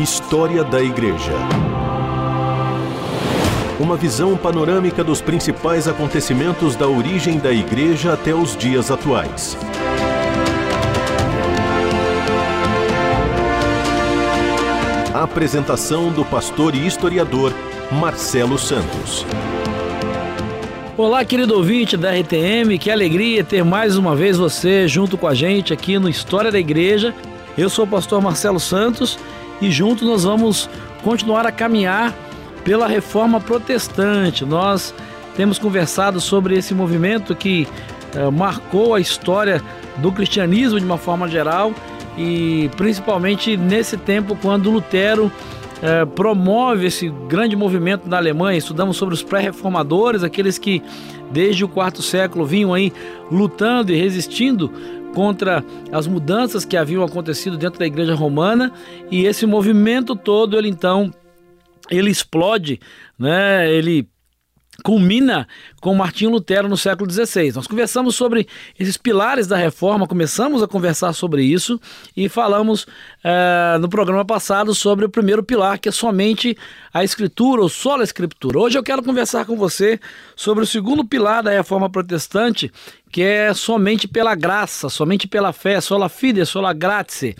História da Igreja. Uma visão panorâmica dos principais acontecimentos da origem da Igreja até os dias atuais. A apresentação do pastor e historiador Marcelo Santos. Olá, querido ouvinte da RTM, que alegria ter mais uma vez você junto com a gente aqui no História da Igreja. Eu sou o pastor Marcelo Santos e juntos nós vamos continuar a caminhar pela reforma protestante. Nós temos conversado sobre esse movimento que eh, marcou a história do cristianismo de uma forma geral e principalmente nesse tempo quando Lutero eh, promove esse grande movimento na Alemanha. Estudamos sobre os pré-reformadores, aqueles que desde o quarto século vinham aí lutando e resistindo contra as mudanças que haviam acontecido dentro da igreja romana e esse movimento todo ele então ele explode, né? Ele culmina com Martinho Lutero no século XVI. Nós conversamos sobre esses pilares da reforma, começamos a conversar sobre isso e falamos é, no programa passado sobre o primeiro pilar, que é somente a escritura, ou só a escritura. Hoje eu quero conversar com você sobre o segundo pilar da reforma protestante, que é somente pela graça, somente pela fé, sola fide, sola grazie.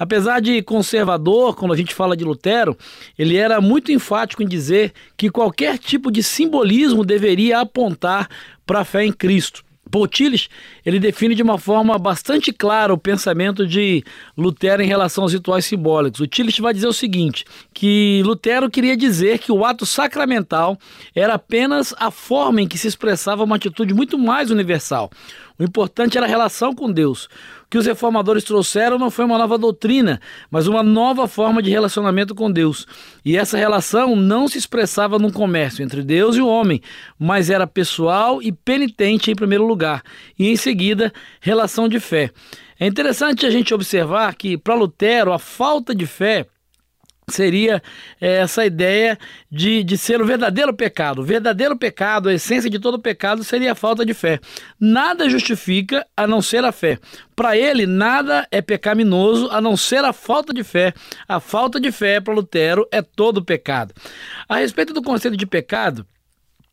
Apesar de conservador, quando a gente fala de Lutero, ele era muito enfático em dizer que qualquer tipo de simbolismo deveria apontar para a fé em Cristo. Tillich, ele define de uma forma bastante clara o pensamento de Lutero em relação aos rituais simbólicos. O Tillich vai dizer o seguinte, que Lutero queria dizer que o ato sacramental era apenas a forma em que se expressava uma atitude muito mais universal. O importante era a relação com Deus que os reformadores trouxeram não foi uma nova doutrina, mas uma nova forma de relacionamento com Deus. E essa relação não se expressava num comércio entre Deus e o homem, mas era pessoal e penitente em primeiro lugar, e em seguida, relação de fé. É interessante a gente observar que, para Lutero, a falta de fé seria é, essa ideia de, de ser o verdadeiro pecado. O verdadeiro pecado, a essência de todo pecado, seria a falta de fé. Nada justifica a não ser a fé. Para ele, nada é pecaminoso a não ser a falta de fé. A falta de fé, para Lutero, é todo pecado. A respeito do conceito de pecado,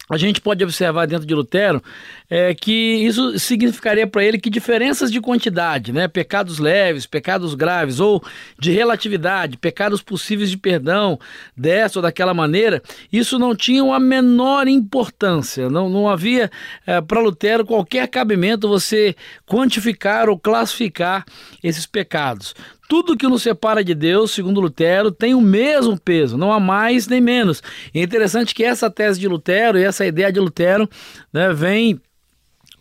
a gente pode observar dentro de Lutero é, que isso significaria para ele que diferenças de quantidade, né, pecados leves, pecados graves, ou de relatividade, pecados possíveis de perdão, dessa ou daquela maneira, isso não tinha a menor importância. Não, não havia é, para Lutero qualquer cabimento você quantificar ou classificar esses pecados. Tudo que nos separa de Deus, segundo Lutero, tem o mesmo peso, não há mais nem menos. E é interessante que essa tese de Lutero e essa ideia de Lutero né, vem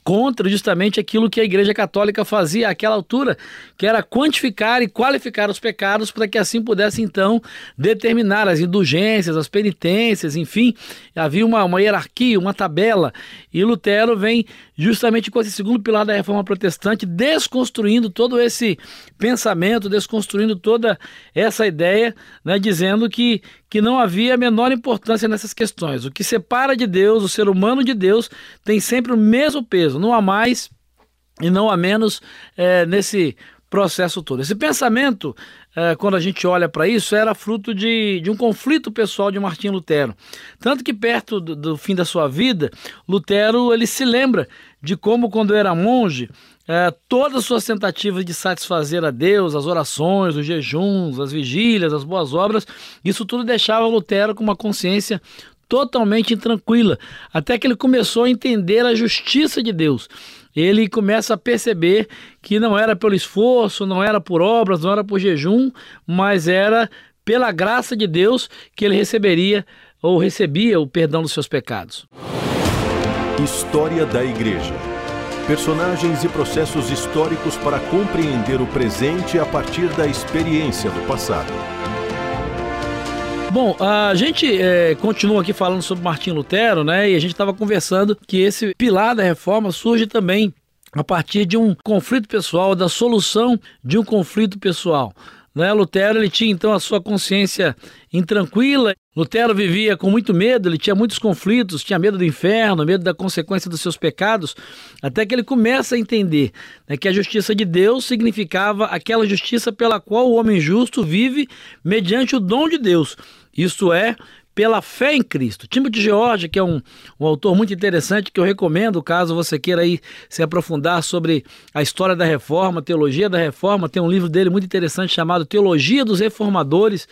contra justamente aquilo que a Igreja Católica fazia àquela altura, que era quantificar e qualificar os pecados para que assim pudesse então determinar as indulgências, as penitências, enfim, havia uma, uma hierarquia, uma tabela. E Lutero vem justamente com esse segundo pilar da reforma protestante, desconstruindo todo esse pensamento, desconstruindo toda essa ideia, né, dizendo que, que não havia a menor importância nessas questões. O que separa de Deus, o ser humano de Deus, tem sempre o mesmo peso, não há mais e não há menos é, nesse processo todo. Esse pensamento, é, quando a gente olha para isso, era fruto de, de um conflito pessoal de Martim Lutero. Tanto que perto do, do, fim da sua vida, Lutero ele se lembra de como, quando era monge, é, todas as suas tentativas de satisfazer a Deus, as orações, os jejuns, as vigílias, as boas obras, isso tudo deixava Lutero com uma consciência totalmente intranquila, até que ele começou a entender a justiça de Deus. Ele começa a perceber que não era pelo esforço, não era por obras, não era por jejum, mas era pela graça de Deus que ele receberia ou recebia o perdão dos seus pecados. História da Igreja. Personagens e processos históricos para compreender o presente a partir da experiência do passado. Bom, a gente é, continua aqui falando sobre Martim Lutero, né? E a gente estava conversando que esse pilar da reforma surge também a partir de um conflito pessoal, da solução de um conflito pessoal. Né? Lutero ele tinha então a sua consciência intranquila, Lutero vivia com muito medo, ele tinha muitos conflitos, tinha medo do inferno, medo da consequência dos seus pecados, até que ele começa a entender né, que a justiça de Deus significava aquela justiça pela qual o homem justo vive mediante o dom de Deus. Isto é, pela fé em Cristo. Timothy George, que é um, um autor muito interessante que eu recomendo, caso você queira aí se aprofundar sobre a história da reforma, teologia da reforma, tem um livro dele muito interessante chamado Teologia dos Reformadores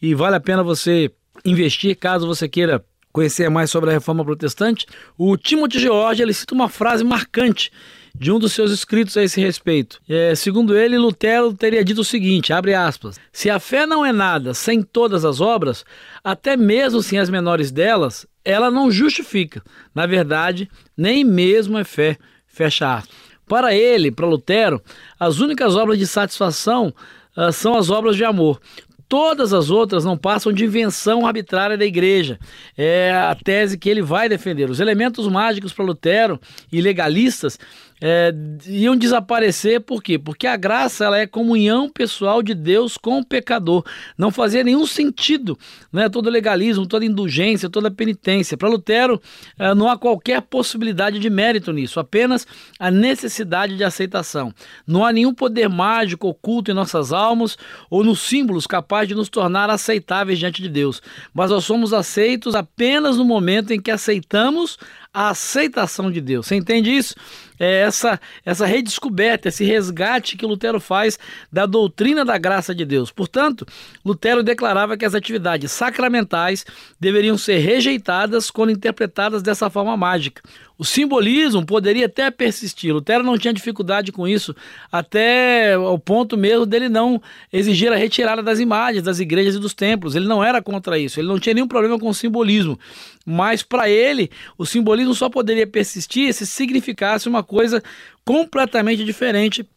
e vale a pena você investir caso você queira conhecer mais sobre a reforma protestante. O Timothy George ele cita uma frase marcante de um dos seus escritos a esse respeito. É, segundo ele, Lutero teria dito o seguinte, abre aspas, se a fé não é nada sem todas as obras, até mesmo sem as menores delas, ela não justifica. Na verdade, nem mesmo é fé, fecha aspas. Para ele, para Lutero, as únicas obras de satisfação uh, são as obras de amor. Todas as outras não passam de invenção arbitrária da igreja. É a tese que ele vai defender. Os elementos mágicos para Lutero e legalistas é, iam desaparecer, por quê? Porque a graça ela é comunhão pessoal de Deus com o pecador. Não fazia nenhum sentido né, todo legalismo, toda indulgência, toda penitência. Para Lutero, é, não há qualquer possibilidade de mérito nisso, apenas a necessidade de aceitação. Não há nenhum poder mágico oculto em nossas almas ou nos símbolos capaz de nos tornar aceitáveis diante de Deus. Mas nós somos aceitos apenas no momento em que aceitamos a aceitação de Deus. Você entende isso? É essa, essa redescoberta, esse resgate que Lutero faz da doutrina da graça de Deus. Portanto, Lutero declarava que as atividades sacramentais deveriam ser rejeitadas quando interpretadas dessa forma mágica. O simbolismo poderia até persistir. Lutero não tinha dificuldade com isso, até o ponto mesmo dele não exigir a retirada das imagens das igrejas e dos templos. Ele não era contra isso, ele não tinha nenhum problema com o simbolismo. Mas para ele, o simbolismo só poderia persistir se significasse uma coisa completamente diferente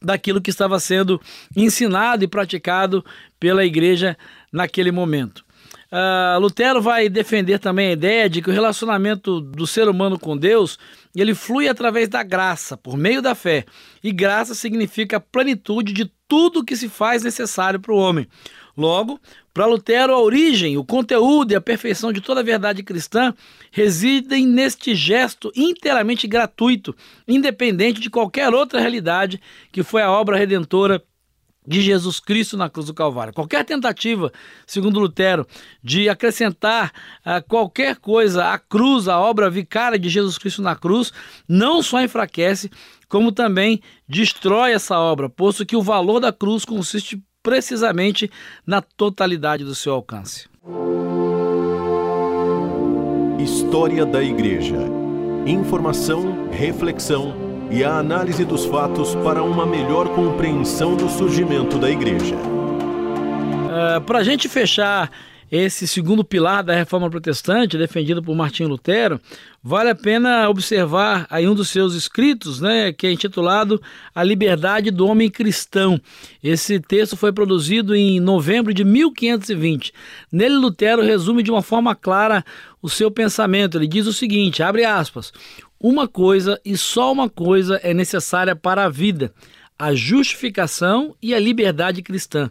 daquilo que estava sendo ensinado e praticado pela igreja naquele momento. Uh, Lutero vai defender também a ideia de que o relacionamento do ser humano com Deus ele flui através da graça, por meio da fé. E graça significa a plenitude de tudo que se faz necessário para o homem. Logo, para Lutero, a origem, o conteúdo e a perfeição de toda a verdade cristã residem neste gesto inteiramente gratuito, independente de qualquer outra realidade que foi a obra redentora de Jesus Cristo na cruz do Calvário. Qualquer tentativa, segundo Lutero, de acrescentar uh, qualquer coisa à cruz, à obra vicária de Jesus Cristo na cruz, não só enfraquece, como também destrói essa obra, posto que o valor da cruz consiste precisamente na totalidade do seu alcance. História da Igreja. Informação, reflexão e a análise dos fatos para uma melhor compreensão do surgimento da igreja. Uh, para a gente fechar esse segundo pilar da reforma protestante, defendido por Martinho Lutero, vale a pena observar aí um dos seus escritos, né, que é intitulado A Liberdade do Homem Cristão. Esse texto foi produzido em novembro de 1520. Nele, Lutero resume de uma forma clara o seu pensamento. Ele diz o seguinte: abre aspas. Uma coisa e só uma coisa é necessária para a vida: a justificação e a liberdade cristã.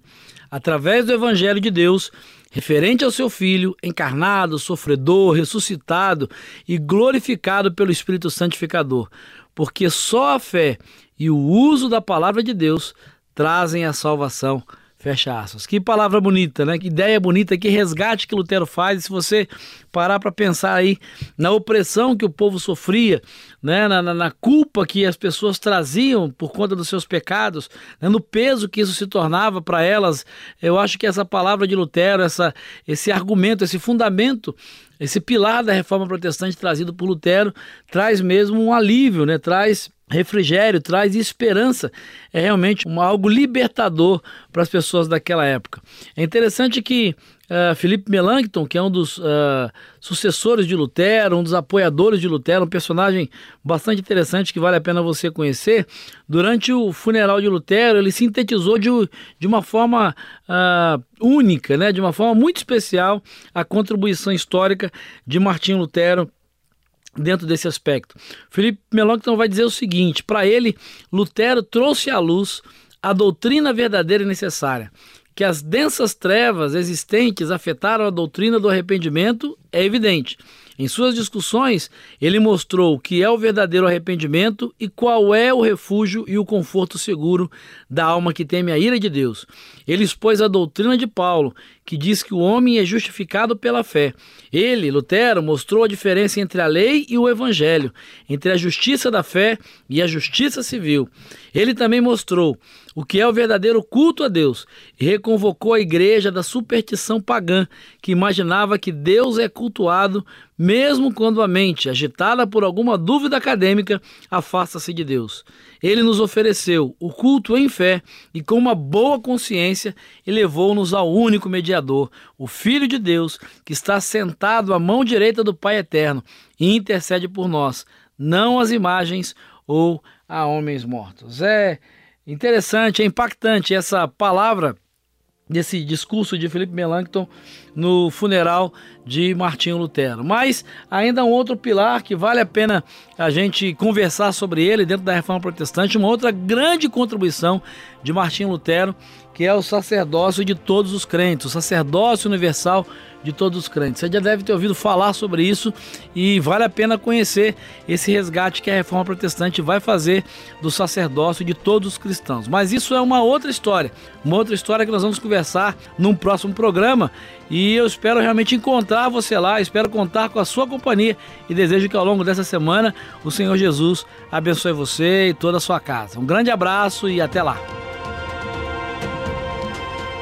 Através do Evangelho de Deus, referente ao seu Filho, encarnado, sofredor, ressuscitado e glorificado pelo Espírito Santificador. Porque só a fé e o uso da palavra de Deus trazem a salvação Fecha aspas. Que palavra bonita, né? Que ideia bonita, que resgate que Lutero faz. E se você parar para pensar aí na opressão que o povo sofria, né? Na, na, na, culpa que as pessoas traziam por conta dos seus pecados, né? no peso que isso se tornava para elas, eu acho que essa palavra de Lutero, essa, esse argumento, esse fundamento, esse pilar da reforma protestante trazido por Lutero, traz mesmo um alívio, né? Traz refrigério, traz esperança. É realmente um, algo libertador para as pessoas daquela época. É interessante que uh, Felipe Melanchthon, que é um dos uh, sucessores de Lutero, um dos apoiadores de Lutero, um personagem bastante interessante que vale a pena você conhecer, durante o funeral de Lutero, ele sintetizou de, de uma forma uh, única, né, de uma forma muito especial, a contribuição histórica de Martinho Lutero dentro desse aspecto. Felipe Melanchthon vai dizer o seguinte: para ele, Lutero trouxe à luz a doutrina verdadeira e necessária, que as densas trevas existentes afetaram a doutrina do arrependimento é evidente. Em suas discussões, ele mostrou o que é o verdadeiro arrependimento e qual é o refúgio e o conforto seguro da alma que teme a ira de Deus. Ele expôs a doutrina de Paulo, que diz que o homem é justificado pela fé. Ele, Lutero, mostrou a diferença entre a lei e o evangelho, entre a justiça da fé e a justiça civil. Ele também mostrou o que é o verdadeiro culto a Deus e reconvocou a igreja da superstição pagã, que imaginava que Deus é cultuado mesmo quando a mente, agitada por alguma dúvida acadêmica, afasta-se de Deus. Ele nos ofereceu o culto em fé e com uma boa consciência e levou-nos ao único mediador, o Filho de Deus, que está sentado à mão direita do Pai Eterno e intercede por nós, não as imagens ou a homens mortos. É interessante, é impactante essa palavra desse discurso de Felipe Melanchthon no funeral de Martinho Lutero. Mas ainda um outro pilar que vale a pena a gente conversar sobre ele dentro da Reforma Protestante, uma outra grande contribuição de Martinho Lutero, que é o sacerdócio de todos os crentes, o sacerdócio universal de todos os crentes. Você já deve ter ouvido falar sobre isso e vale a pena conhecer esse resgate que a reforma protestante vai fazer do sacerdócio de todos os cristãos. Mas isso é uma outra história, uma outra história que nós vamos conversar num próximo programa e eu espero realmente encontrar você lá, espero contar com a sua companhia e desejo que ao longo dessa semana o Senhor Jesus abençoe você e toda a sua casa. Um grande abraço e até lá.